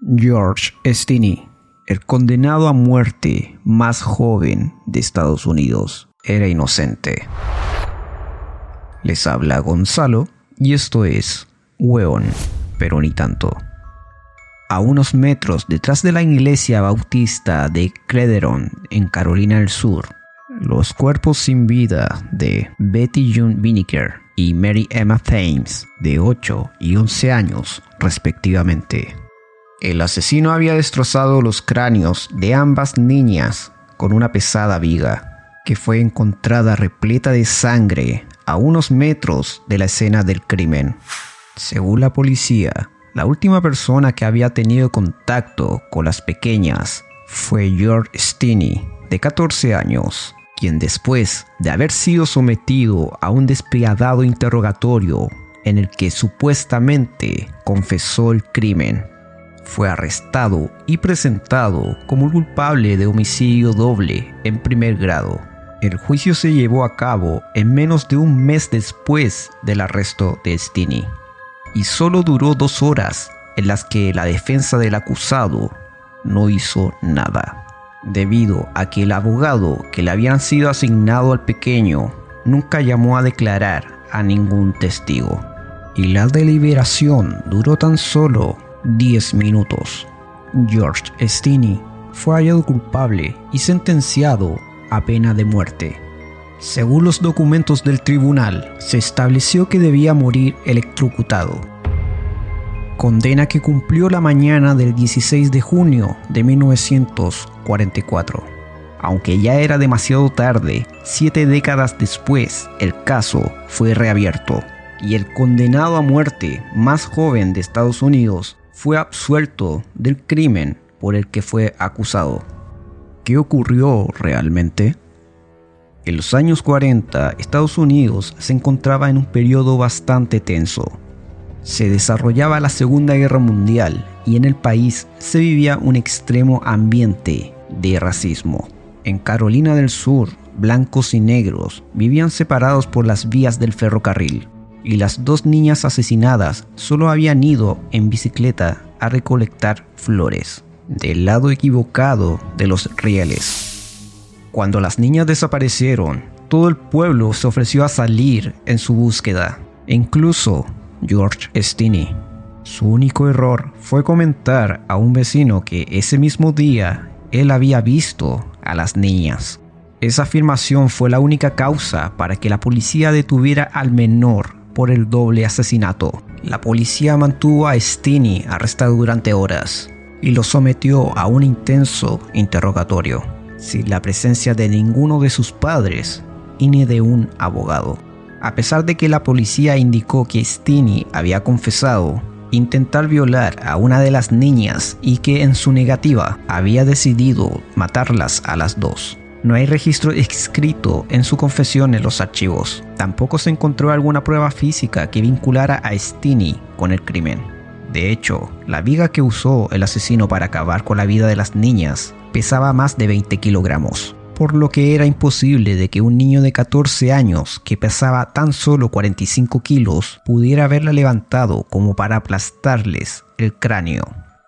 George Stinney, el condenado a muerte más joven de Estados Unidos, era inocente. Les habla Gonzalo y esto es Weón, pero ni tanto. A unos metros detrás de la iglesia bautista de Crederon, en Carolina del Sur, los cuerpos sin vida de Betty June Winiker y Mary Emma Thames, de 8 y 11 años respectivamente. El asesino había destrozado los cráneos de ambas niñas con una pesada viga, que fue encontrada repleta de sangre a unos metros de la escena del crimen. Según la policía, la última persona que había tenido contacto con las pequeñas fue George Stinney, de 14 años, quien después de haber sido sometido a un despiadado interrogatorio en el que supuestamente confesó el crimen, fue arrestado y presentado como culpable de homicidio doble en primer grado. El juicio se llevó a cabo en menos de un mes después del arresto de Stinney y solo duró dos horas en las que la defensa del acusado no hizo nada, debido a que el abogado que le habían sido asignado al pequeño nunca llamó a declarar a ningún testigo. Y la deliberación duró tan solo 10 minutos. George Stinney fue hallado culpable y sentenciado a pena de muerte. Según los documentos del tribunal, se estableció que debía morir electrocutado. Condena que cumplió la mañana del 16 de junio de 1944. Aunque ya era demasiado tarde, siete décadas después, el caso fue reabierto y el condenado a muerte más joven de Estados Unidos fue absuelto del crimen por el que fue acusado. ¿Qué ocurrió realmente? En los años 40, Estados Unidos se encontraba en un periodo bastante tenso. Se desarrollaba la Segunda Guerra Mundial y en el país se vivía un extremo ambiente de racismo. En Carolina del Sur, blancos y negros vivían separados por las vías del ferrocarril y las dos niñas asesinadas solo habían ido en bicicleta a recolectar flores del lado equivocado de los rieles. Cuando las niñas desaparecieron, todo el pueblo se ofreció a salir en su búsqueda, incluso George Stinney. Su único error fue comentar a un vecino que ese mismo día él había visto a las niñas. Esa afirmación fue la única causa para que la policía detuviera al menor por el doble asesinato. La policía mantuvo a Stinney arrestado durante horas y lo sometió a un intenso interrogatorio, sin la presencia de ninguno de sus padres y ni de un abogado. A pesar de que la policía indicó que Stinney había confesado intentar violar a una de las niñas y que en su negativa había decidido matarlas a las dos. No hay registro escrito en su confesión en los archivos. Tampoco se encontró alguna prueba física que vinculara a Stinney con el crimen. De hecho, la viga que usó el asesino para acabar con la vida de las niñas pesaba más de 20 kilogramos, por lo que era imposible de que un niño de 14 años que pesaba tan solo 45 kilos pudiera haberla levantado como para aplastarles el cráneo.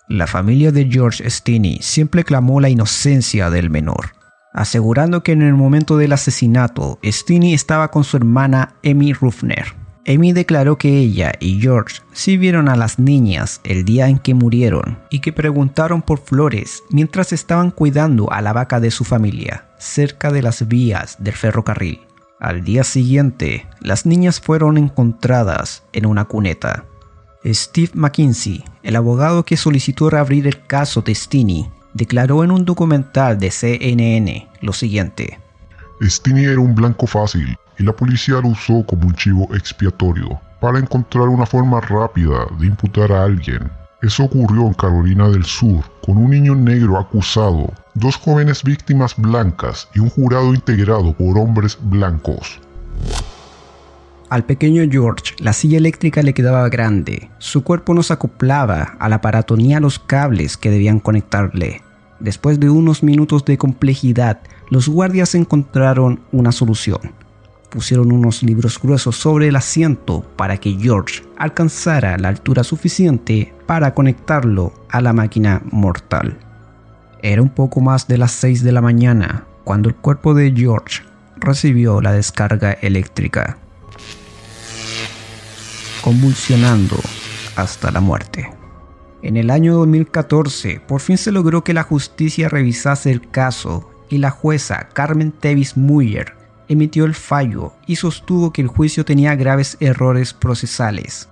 La familia de George Stinney siempre clamó la inocencia del menor, asegurando que en el momento del asesinato, Stinney estaba con su hermana Amy Ruffner. Amy declaró que ella y George sí vieron a las niñas el día en que murieron y que preguntaron por flores mientras estaban cuidando a la vaca de su familia, cerca de las vías del ferrocarril. Al día siguiente, las niñas fueron encontradas en una cuneta. Steve McKinsey, el abogado que solicitó reabrir el caso de Stinney, declaró en un documental de CNN lo siguiente. Stinney era un blanco fácil y la policía lo usó como un chivo expiatorio para encontrar una forma rápida de imputar a alguien. Eso ocurrió en Carolina del Sur con un niño negro acusado, dos jóvenes víctimas blancas y un jurado integrado por hombres blancos. Al pequeño George la silla eléctrica le quedaba grande. Su cuerpo no se acoplaba al aparato ni a los cables que debían conectarle. Después de unos minutos de complejidad, los guardias encontraron una solución. pusieron unos libros gruesos sobre el asiento para que George alcanzara la altura suficiente para conectarlo a la máquina mortal. Era un poco más de las 6 de la mañana cuando el cuerpo de George recibió la descarga eléctrica, convulsionando hasta la muerte. En el año 2014, por fin se logró que la justicia revisase el caso y la jueza Carmen Tevis Muyer emitió el fallo y sostuvo que el juicio tenía graves errores procesales.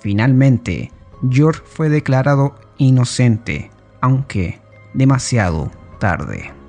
Finalmente, George fue declarado inocente, aunque demasiado tarde.